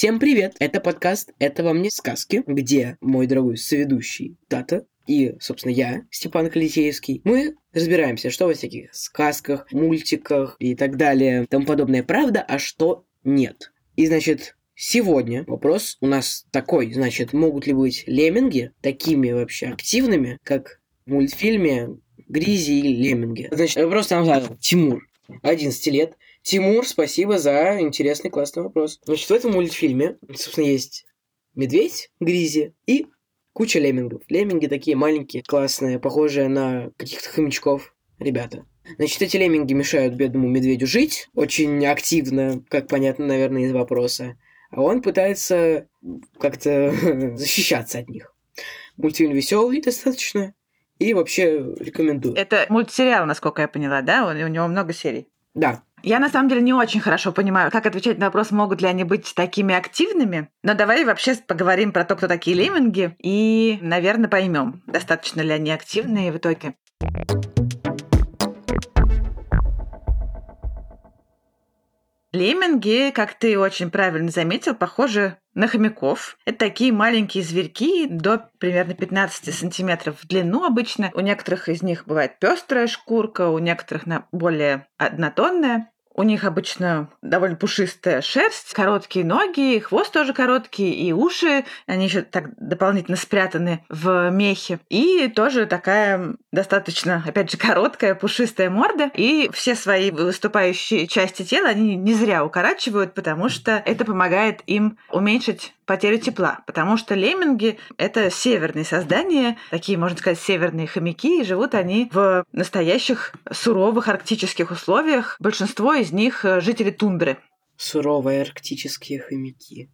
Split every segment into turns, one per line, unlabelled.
Всем привет! Это подкаст «Это вам не сказки», где мой дорогой соведущий Тата и, собственно, я, Степан Калитеевский, мы разбираемся, что во всяких сказках, мультиках и так далее, тому подобное правда, а что нет. И, значит, сегодня вопрос у нас такой, значит, могут ли быть лемминги такими вообще активными, как в мультфильме Гризи и Лемминги? Значит, вопрос нам задал Тимур, 11 лет, Тимур, спасибо за интересный классный вопрос. Значит, в этом мультфильме, собственно, есть медведь, Гризи и куча леммингов. Лемминги такие маленькие, классные, похожие на каких-то хомячков ребята. Значит, эти лемминги мешают бедному медведю жить очень активно, как понятно, наверное, из вопроса. А он пытается как-то защищаться от них. Мультфильм веселый достаточно. И вообще рекомендую.
Это мультсериал, насколько я поняла, да? У у него много серий.
Да,
Я на самом деле не очень хорошо понимаю, как отвечать на вопрос, могут ли они быть такими активными. Но давай вообще поговорим про то, кто такие лемминги, и, наверное, поймем, достаточно ли они активные в итоге. Лемминги, как ты очень правильно заметил, похожи на хомяков. Это такие маленькие зверьки до примерно 15 сантиметров в длину обычно. У некоторых из них бывает пестрая шкурка, у некоторых на более однотонная. У них обычно довольно пушистая шерсть, короткие ноги, хвост тоже короткий, и уши, они еще так дополнительно спрятаны в мехе. И тоже такая достаточно, опять же, короткая, пушистая морда. И все свои выступающие части тела они не зря укорачивают, потому что это помогает им уменьшить потерю тепла, потому что лемминги — это северные создания, такие, можно сказать, северные хомяки, и живут они в настоящих суровых арктических условиях. Большинство из них э, жители тундры.
суровые арктические хомяки.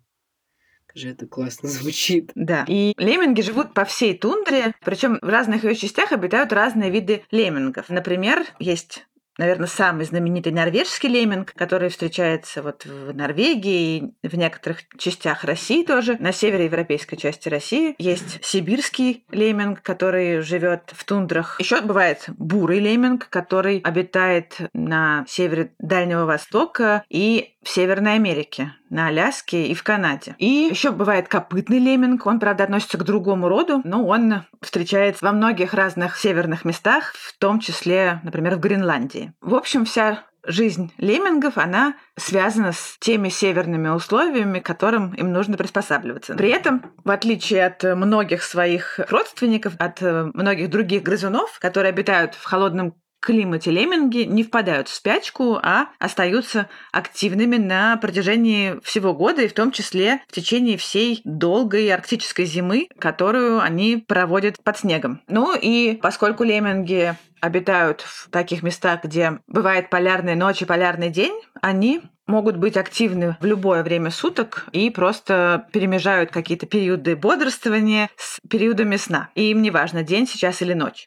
Же это классно звучит.
Да. И лемминги живут по всей тундре, причем в разных ее частях обитают разные виды леммингов. Например, есть наверное, самый знаменитый норвежский лемминг, который встречается вот в Норвегии и в некоторых частях России тоже. На североевропейской части России есть сибирский лемминг, который живет в тундрах. Еще бывает бурый лемминг, который обитает на севере Дальнего Востока и в Северной Америке, на Аляске и в Канаде. И еще бывает копытный лемминг. Он, правда, относится к другому роду, но он встречается во многих разных северных местах, в том числе, например, в Гренландии. В общем, вся жизнь леммингов, она связана с теми северными условиями, к которым им нужно приспосабливаться. При этом, в отличие от многих своих родственников, от э, многих других грызунов, которые обитают в холодном климате лемминги не впадают в спячку, а остаются активными на протяжении всего года, и в том числе в течение всей долгой арктической зимы, которую они проводят под снегом. Ну и поскольку лемминги обитают в таких местах, где бывает полярная ночь и полярный день, они могут быть активны в любое время суток и просто перемежают какие-то периоды бодрствования с периодами сна. И им не важно, день сейчас или ночь.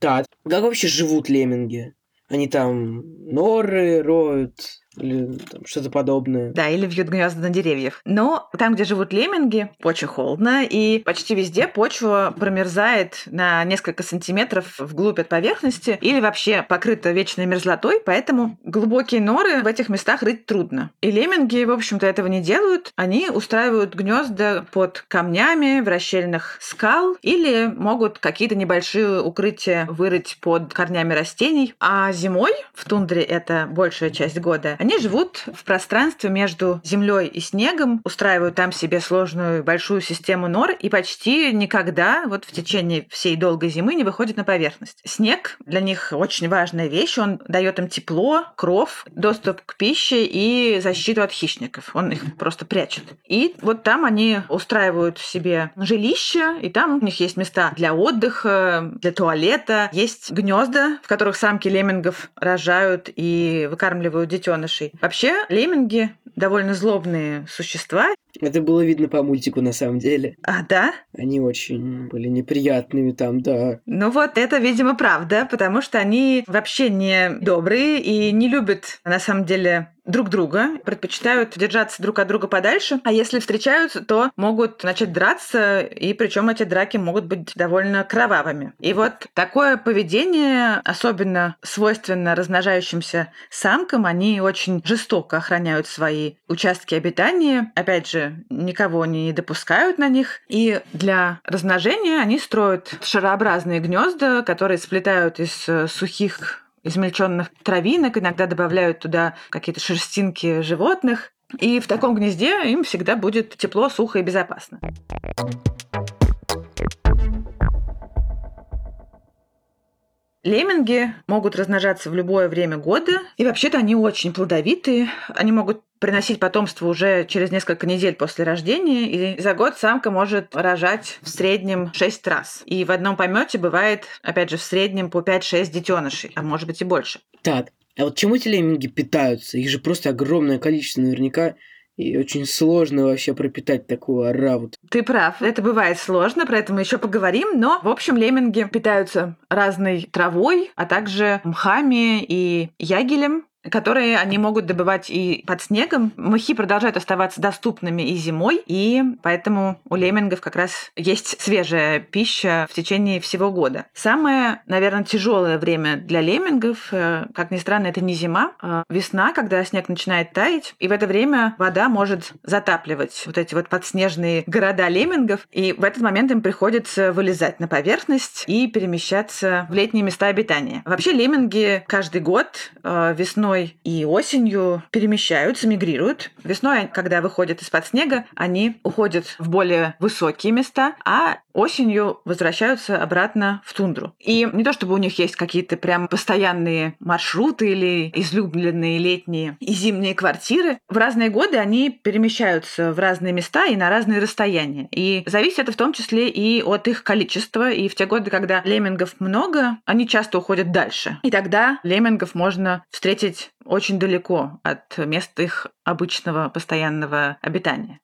Так, как вообще живут лемминги? Они там норы роют или там что-то подобное?
Да, или вьют гнезда на деревьях. Но там, где живут лемминги, очень холодно, и почти везде почва промерзает на несколько сантиметров вглубь от поверхности или вообще покрыта вечной мерзлотой, поэтому глубокие норы в этих местах рыть трудно. И лемминги, в общем-то, этого не делают. Они устраивают гнезда под камнями, в расщельных скал или могут какие-то небольшие укрытия вырыть под корнями растений. А зимой, в тундре это большая часть года, Они живут в пространстве между землей и снегом, устраивают там себе сложную большую систему нор и почти никогда вот в течение всей долгой зимы не выходят на поверхность. Снег для них очень важная вещь, он дает им тепло, кров, доступ к пище и защиту от хищников. Он их просто прячет. И вот там они устраивают себе жилище, и там у них есть места для отдыха, для туалета, есть гнезда, в которых самки леммингов рожают и выкармливают детенышей. Вообще, лемминги довольно злобные существа.
Это было видно по мультику на самом деле.
А, да?
Они очень были неприятными там, да.
Ну вот это, видимо, правда, потому что они вообще не добрые и не любят, на самом деле, друг друга, предпочитают держаться друг от друга подальше, а если встречаются, то могут начать драться, и причем эти драки могут быть довольно кровавыми. И вот такое поведение особенно свойственно размножающимся самкам, они очень жестоко охраняют свои участки обитания, опять же, никого не допускают на них, и для размножения они строят шарообразные гнезда, которые сплетают из э, сухих измельченных травинок, иногда добавляют туда какие-то шерстинки животных. И в таком гнезде им всегда будет тепло, сухо и безопасно. Лемминги могут размножаться в любое время года, и вообще-то они очень плодовитые. Они могут приносить потомство уже через несколько недель после рождения, и за год самка может рожать в среднем 6 раз. И в одном помете бывает, опять же, в среднем по 5-6 детенышей, а может быть и больше.
Так, а вот чем эти лемминги питаются? Их же просто огромное количество наверняка. И очень сложно вообще пропитать такую ораву.
Ты прав, это бывает сложно, про это мы еще поговорим, но, в общем, лемминги питаются разной травой, а также мхами и ягелем, которые они могут добывать и под снегом. Мхи продолжают оставаться доступными и зимой, и поэтому у леммингов как раз есть свежая пища в течение всего года. Самое, наверное, тяжелое время для леммингов, э, как ни странно, это не зима, а весна, когда снег начинает таять, и в это время вода может затапливать вот эти вот подснежные города леммингов, и в этот момент им приходится вылезать на поверхность и перемещаться в летние места обитания. Вообще лемминги каждый год э, весной весной и осенью перемещаются, мигрируют. Весной, когда выходят из-под снега, они уходят в более высокие места, а осенью возвращаются обратно в тундру. И не то чтобы у них есть какие-то прям постоянные маршруты или излюбленные летние и зимние квартиры. В разные годы они перемещаются в разные места и на разные расстояния. И зависит это в том числе и от их количества. И в те годы, когда леммингов много, они часто уходят дальше. И тогда леммингов можно встретить быть очень далеко от мест их обычного постоянного обитания.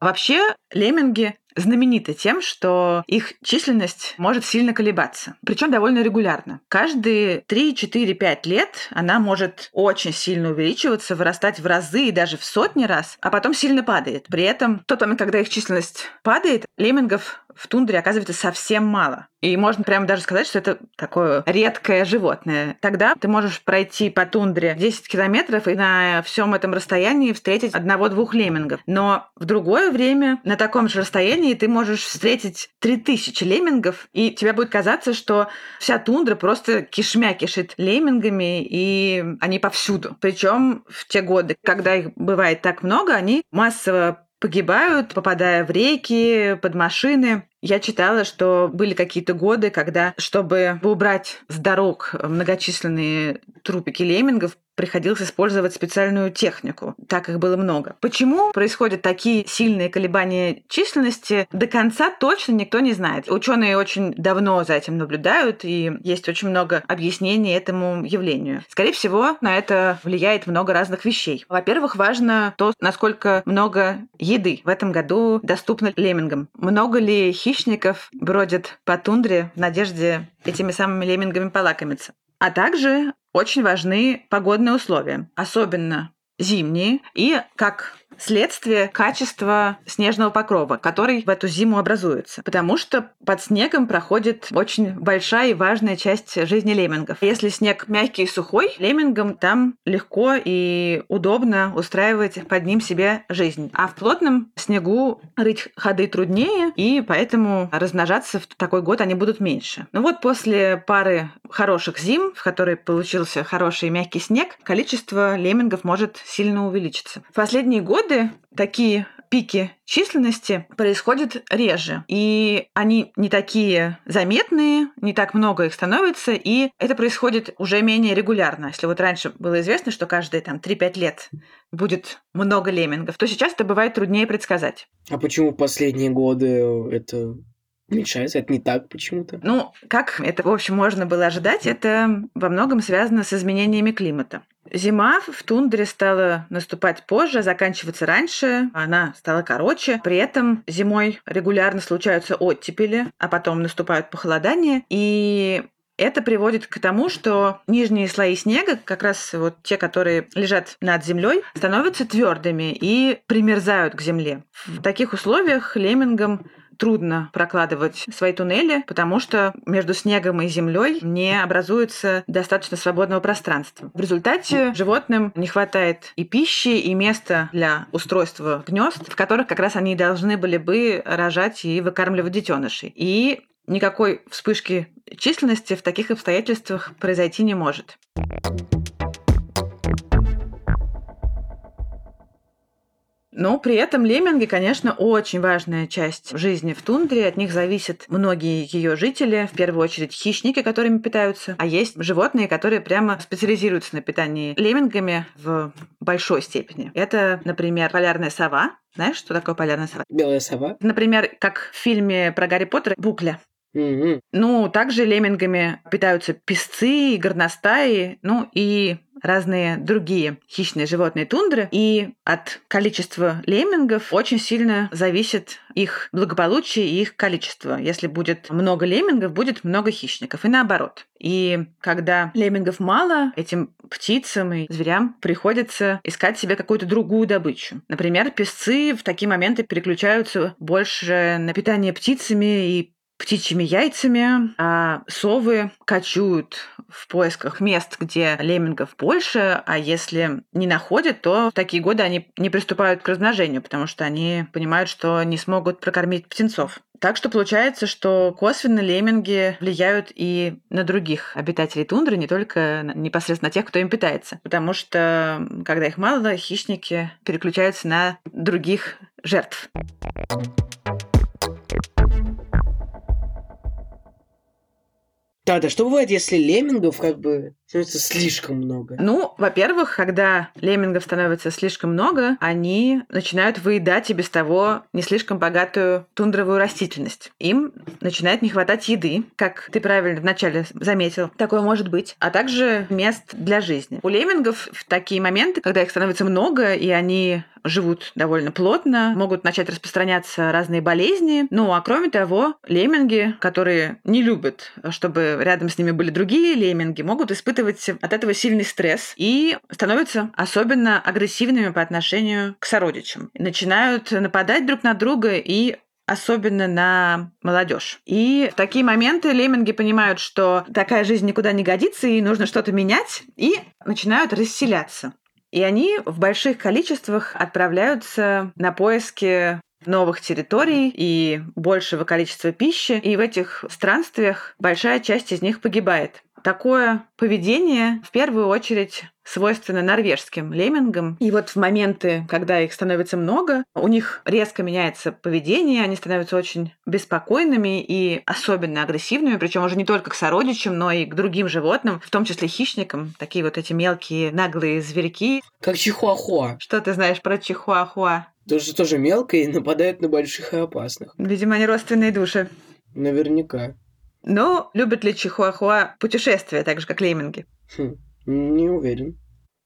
Вообще, лемминги знамениты тем, что их численность может сильно колебаться, причем довольно регулярно. Каждые 3, 4, 5 лет она может очень сильно увеличиваться, вырастать в разы и даже в сотни раз, а потом сильно падает. При этом в тот момент, когда их численность падает, леммингов в тундре оказывается совсем мало. И можно прямо даже сказать, что это такое редкое животное. Тогда ты можешь пройти по тундре 10 километров и на всем этом расстоянии встретить одного-двух леммингов. Но в другое время на таком же расстоянии ты можешь встретить 3000 леммингов, и тебе будет казаться, что вся тундра просто кишмя кишит леммингами, и они повсюду. Причем в те годы, когда их бывает так много, они массово погибают, попадая в реки, под машины. Я читала, что были какие-то годы, когда, чтобы убрать с дорог многочисленные трупики леммингов, приходилось использовать специальную технику. Так их было много. Почему происходят такие сильные колебания численности, до конца точно никто не знает. Ученые очень давно за этим наблюдают, и есть очень много объяснений этому явлению. Скорее всего, на это влияет много разных вещей. Во-первых, важно то, насколько много еды в этом году доступно леммингам. Много ли хищников бродят по тундре в надежде этими самыми леммингами полакомиться. А также очень важны погодные условия, особенно зимние. И, как следствие качества снежного покрова, который в эту зиму образуется. Потому что под снегом проходит очень большая и важная часть жизни леммингов. Если снег мягкий и сухой, леммингам там легко и удобно устраивать под ним себе жизнь. А в плотном снегу рыть ходы труднее, и поэтому размножаться в такой год они будут меньше. Ну вот после пары хороших зим, в которой получился хороший мягкий снег, количество леммингов может сильно увеличиться. В последние годы такие пики численности происходят реже. И они не такие заметные, не так много их становится, и это происходит уже менее регулярно. Если вот раньше было известно, что каждые там 3-5 лет будет много леммингов, то сейчас это бывает труднее предсказать.
А почему последние годы это уменьшается? Это не так почему-то?
Ну, как это, в общем, можно было ожидать, это во многом связано с изменениями климата. Зима в тундре стала наступать позже, заканчиваться раньше, она стала короче. При этом зимой регулярно случаются оттепели, а потом наступают похолодания. И это приводит к тому, что нижние слои снега, как раз вот те, которые лежат над землей, становятся твердыми и примерзают к земле. В таких условиях леммингам трудно прокладывать свои туннели, потому что между снегом и землей не образуется достаточно свободного пространства. В результате животным не хватает и пищи, и места для устройства гнезд, в которых как раз они должны были бы рожать и выкармливать детенышей. И никакой вспышки численности в таких обстоятельствах произойти не может. Но при этом лемминги, конечно, очень важная часть жизни в тундре. От них зависят многие ее жители, в первую очередь хищники, которыми питаются. А есть животные, которые прямо специализируются на питании леммингами в большой степени. Это, например, полярная сова. Знаешь, что такое полярная сова?
Белая сова?
Например, как в фильме про Гарри Поттера «Букля».
Мгм.
Ну, также леммингами питаются песцы, горностаи, ну и разные другие хищные животные тундры. И от количества леммингов очень сильно зависит их благополучие и их количество. Если будет много леммингов, будет много хищников. И наоборот. И когда леммингов мало, этим птицам и зверям приходится искать себе какую-то другую добычу. Например, песцы в такие моменты переключаются больше на питание птицами и птичьими яйцами, а совы кочуют в поисках мест, где леммингов больше, а если не находят, то в такие годы они не приступают к размножению, потому что они понимают, что не смогут прокормить птенцов. Так что получается, что косвенно лемминги влияют и на других обитателей тундры, не только непосредственно на тех, кто им питается. Потому что, когда их мало, хищники переключаются на других жертв.
Да-да, что бывает, если леммингов как бы становится слишком много?
Ну, во-первых, когда леммингов становится слишком много, они начинают выедать и без того не слишком богатую тундровую растительность. Им начинает не хватать еды, как ты правильно вначале заметил. Такое может быть. А также мест для жизни. У леммингов в такие моменты, когда их становится много, и они живут довольно плотно, могут начать распространяться разные болезни. Ну, а кроме того, лемминги, которые не любят, чтобы рядом с ними были другие лемминги, могут испытывать от этого сильный стресс и становятся особенно агрессивными по отношению к сородичам. Начинают нападать друг на друга и особенно на молодежь. И в такие моменты лемминги понимают, что такая жизнь никуда не годится, и нужно что-то менять, и начинают расселяться. И они в больших количествах отправляются на поиски новых территорий и большего количества пищи. И в этих странствиях большая часть из них погибает. Такое поведение в первую очередь свойственно норвежским леммингам. И вот в моменты, когда их становится много, у них резко меняется поведение, они становятся очень беспокойными и особенно агрессивными, причем уже не только к сородичам, но и к другим животным, в том числе хищникам, такие вот эти мелкие наглые зверьки.
Как чихуахуа.
Что ты знаешь про чихуахуа?
Тоже, тоже мелко и нападает на больших и опасных.
Видимо, они родственные души.
Наверняка.
Но любят ли чихуахуа путешествия, так же, как лемминги?
Хм, не уверен.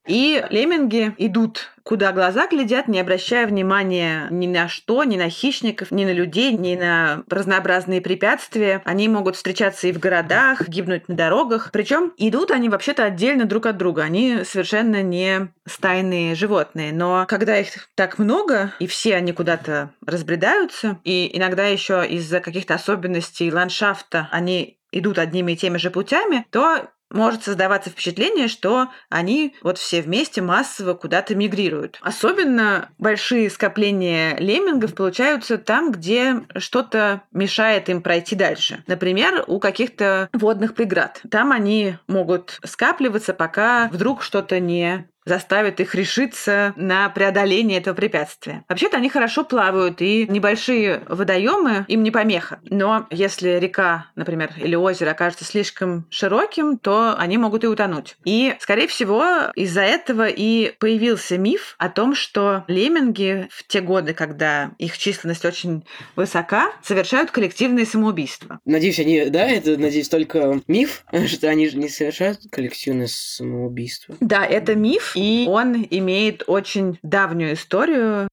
И лемминги идут куда глаза глядят, не обращая внимания ни на что, ни на хищников, ни на людей, ни на разнообразные препятствия. Они могут встречаться и в городах, гибнуть на дорогах. Причем идут они вообще-то отдельно друг от друга. Они совершенно не стайные животные. Но когда их так много, и все они куда-то разбредаются, и иногда еще из-за каких-то особенностей ландшафта они идут одними и теми же путями, то может создаваться впечатление, что они вот все вместе массово куда-то мигрируют. Особенно большие скопления леммингов получаются там, где что-то мешает им пройти дальше. Например, у каких-то водных преград. Там они могут скапливаться, пока вдруг что-то не заставит их решиться на преодоление этого препятствия. Вообще-то они хорошо плавают, и небольшие водоемы им не помеха. Но если река, например, или озеро окажется слишком широким, то они могут и утонуть. И, скорее всего, из-за этого и появился миф о том, что лемминги в те годы, когда их численность очень высока, совершают коллективные самоубийства.
Надеюсь, они, да, это, надеюсь, только миф, что они же не совершают коллективное самоубийство.
Да, это миф, и он имеет очень давнюю историю.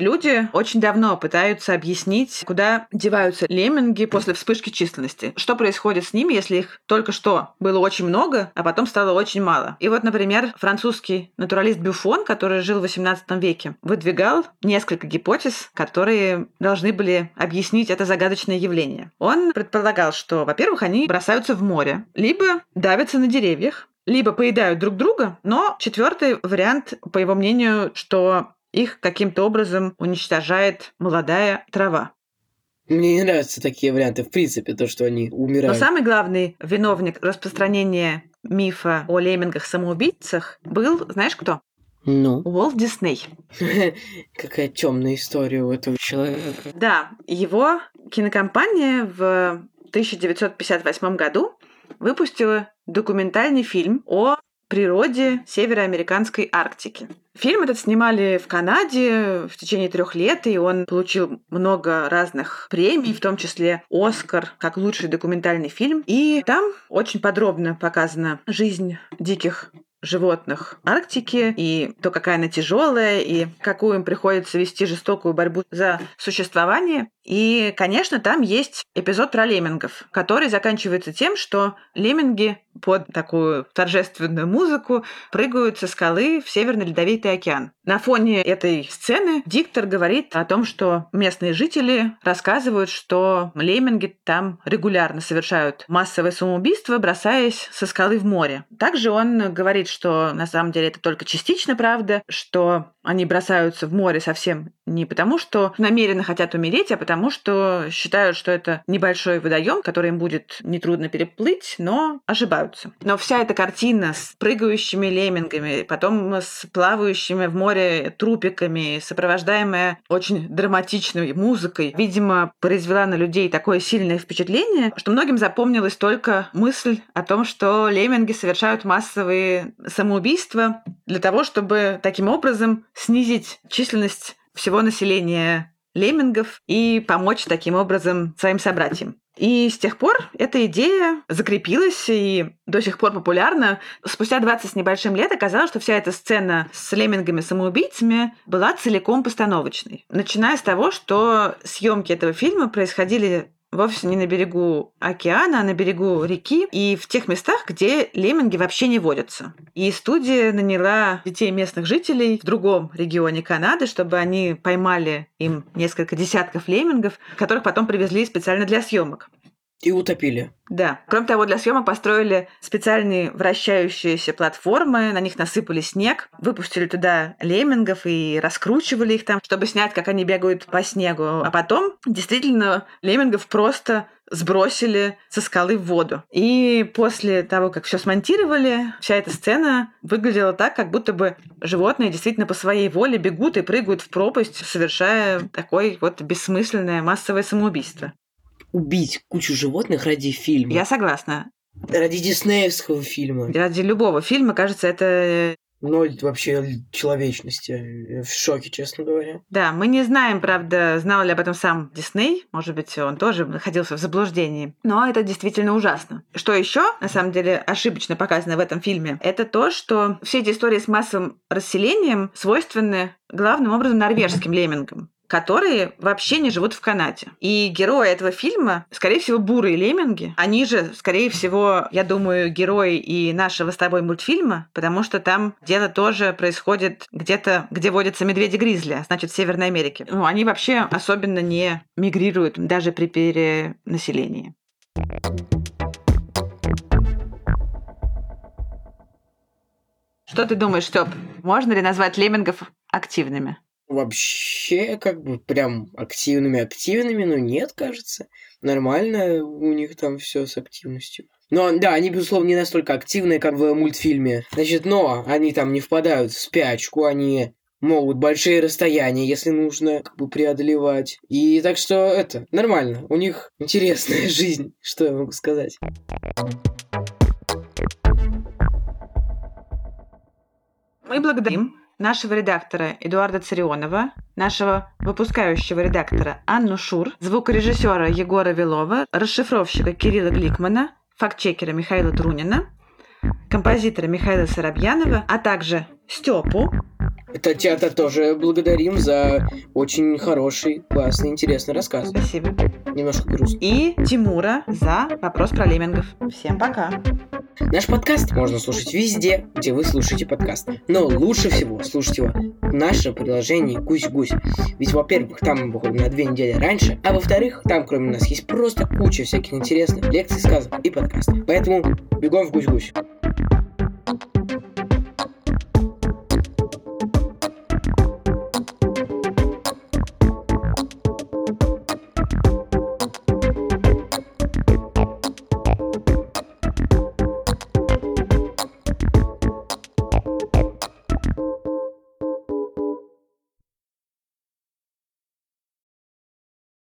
Люди очень давно пытаются объяснить, куда деваются лемминги после вспышки численности. Что происходит с ними, если их только что было очень много, а потом стало очень мало. И вот, например, французский натуралист Бюфон, который жил в XVIII веке, выдвигал несколько гипотез, которые должны были объяснить это загадочное явление. Он предполагал, что, во-первых, они бросаются в море, либо давятся на деревьях, либо поедают друг друга, но четвертый вариант, по его мнению, что их каким-то образом уничтожает молодая трава.
Мне не нравятся такие варианты, в принципе, то, что они умирают.
Но самый главный виновник распространения мифа о леммингах-самоубийцах был, знаешь кто?
Ну,
Уолт Дисней.
какая темная история у этого человека.
Да, его кинокомпания в 1958 году выпустила документальный фильм о природе североамериканской Арктики. Фильм этот снимали в Канаде в течение трех лет, и он получил много разных премий, в том числе Оскар как лучший документальный фильм. И там очень подробно показана жизнь диких животных Арктики, и то, какая она тяжелая, и какую им приходится вести жестокую борьбу за существование. И, конечно, там есть эпизод про леммингов, который заканчивается тем, что лемминги под такую торжественную музыку прыгают со скалы в Северный Ледовитый океан. На фоне этой сцены диктор говорит о том, что местные жители рассказывают, что лемминги там регулярно совершают массовое самоубийство, бросаясь со скалы в море. Также он говорит, что на самом деле это только частично правда, что они бросаются в море совсем не потому, что намеренно хотят умереть, а потому, что считают, что это небольшой водоем, который им будет нетрудно переплыть, но ошибаются. Но вся эта картина с прыгающими леммингами, потом с плавающими в море трупиками, сопровождаемая очень драматичной музыкой, видимо, произвела на людей такое сильное впечатление, что многим запомнилась только мысль о том, что лемминги совершают массовые самоубийства для того, чтобы таким образом снизить численность всего населения леммингов и помочь таким образом своим собратьям. И с тех пор эта идея закрепилась и до сих пор популярна. Спустя 20 с небольшим лет оказалось, что вся эта сцена с леммингами-самоубийцами была целиком постановочной. Начиная с того, что съемки этого фильма происходили вовсе не на берегу океана, а на берегу реки и в тех местах, где лемминги вообще не водятся. И студия наняла детей местных жителей в другом регионе Канады, чтобы они поймали им несколько десятков леммингов, которых потом привезли специально для съемок.
И утопили.
Да. Кроме того, для съемок построили специальные вращающиеся платформы, на них насыпали снег, выпустили туда леммингов и раскручивали их там, чтобы снять, как они бегают по снегу. А потом действительно леммингов просто сбросили со скалы в воду. И после того, как все смонтировали, вся эта сцена выглядела так, как будто бы животные действительно по своей воле бегут и прыгают в пропасть, совершая такое вот бессмысленное массовое самоубийство.
Убить кучу животных ради фильма.
Я согласна.
Ради диснеевского фильма.
Ради любого фильма, кажется, это
Ноль вообще человечности. Я в шоке, честно говоря.
Да, мы не знаем, правда, знал ли об этом сам Дисней. Может быть, он тоже находился в заблуждении. Но это действительно ужасно. Что еще, на самом деле, ошибочно показано в этом фильме, это то, что все эти истории с массовым расселением свойственны главным образом норвежским леммингам которые вообще не живут в Канаде. И герои этого фильма, скорее всего, бурые лемминги. Они же, скорее всего, я думаю, герои и нашего с тобой мультфильма, потому что там дело тоже происходит где-то, где водятся медведи-гризли, а значит, в Северной Америке. Ну, они вообще особенно не мигрируют даже при перенаселении. Что ты думаешь, Степ? Можно ли назвать леммингов активными?
Вообще, как бы прям активными-активными, но нет, кажется. Нормально у них там все с активностью. Но да, они, безусловно, не настолько активные, как в мультфильме. Значит, но они там не впадают в спячку, они могут большие расстояния, если нужно, как бы преодолевать. И так что это нормально. У них интересная жизнь, что я могу сказать.
Мы благодарим нашего редактора Эдуарда Царионова, нашего выпускающего редактора Анну Шур, звукорежиссера Егора Вилова, расшифровщика Кирилла Гликмана, фактчекера Михаила Трунина, композитора Михаила Соробьянова, а также Степу,
тебя-то тоже благодарим за очень хороший, классный, интересный рассказ.
Спасибо.
Немножко грустно.
И Тимура за вопрос про леммингов. Всем пока.
Наш подкаст можно слушать везде, где вы слушаете подкаст. Но лучше всего слушать его в нашем приложении «Гусь-гусь». Ведь, во-первых, там мы выходим на две недели раньше, а во-вторых, там кроме нас есть просто куча всяких интересных лекций, сказок и подкастов. Поэтому бегом в «Гусь-гусь».